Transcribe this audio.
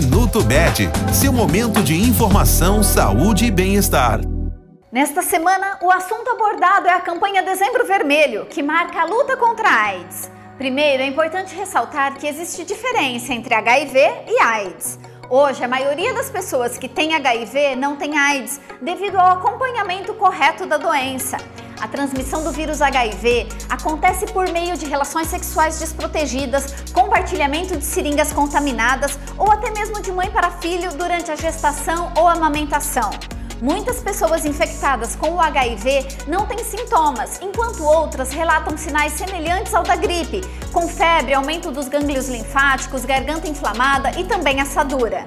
Minuto Med, seu momento de informação, saúde e bem-estar. Nesta semana, o assunto abordado é a campanha Dezembro Vermelho, que marca a luta contra a AIDS. Primeiro, é importante ressaltar que existe diferença entre HIV e AIDS. Hoje, a maioria das pessoas que têm HIV não tem AIDS devido ao acompanhamento correto da doença. A transmissão do vírus HIV acontece por meio de relações sexuais desprotegidas, compartilhamento de seringas contaminadas ou até mesmo de mãe para filho durante a gestação ou amamentação. Muitas pessoas infectadas com o HIV não têm sintomas, enquanto outras relatam sinais semelhantes ao da gripe, com febre, aumento dos gânglios linfáticos, garganta inflamada e também assadura.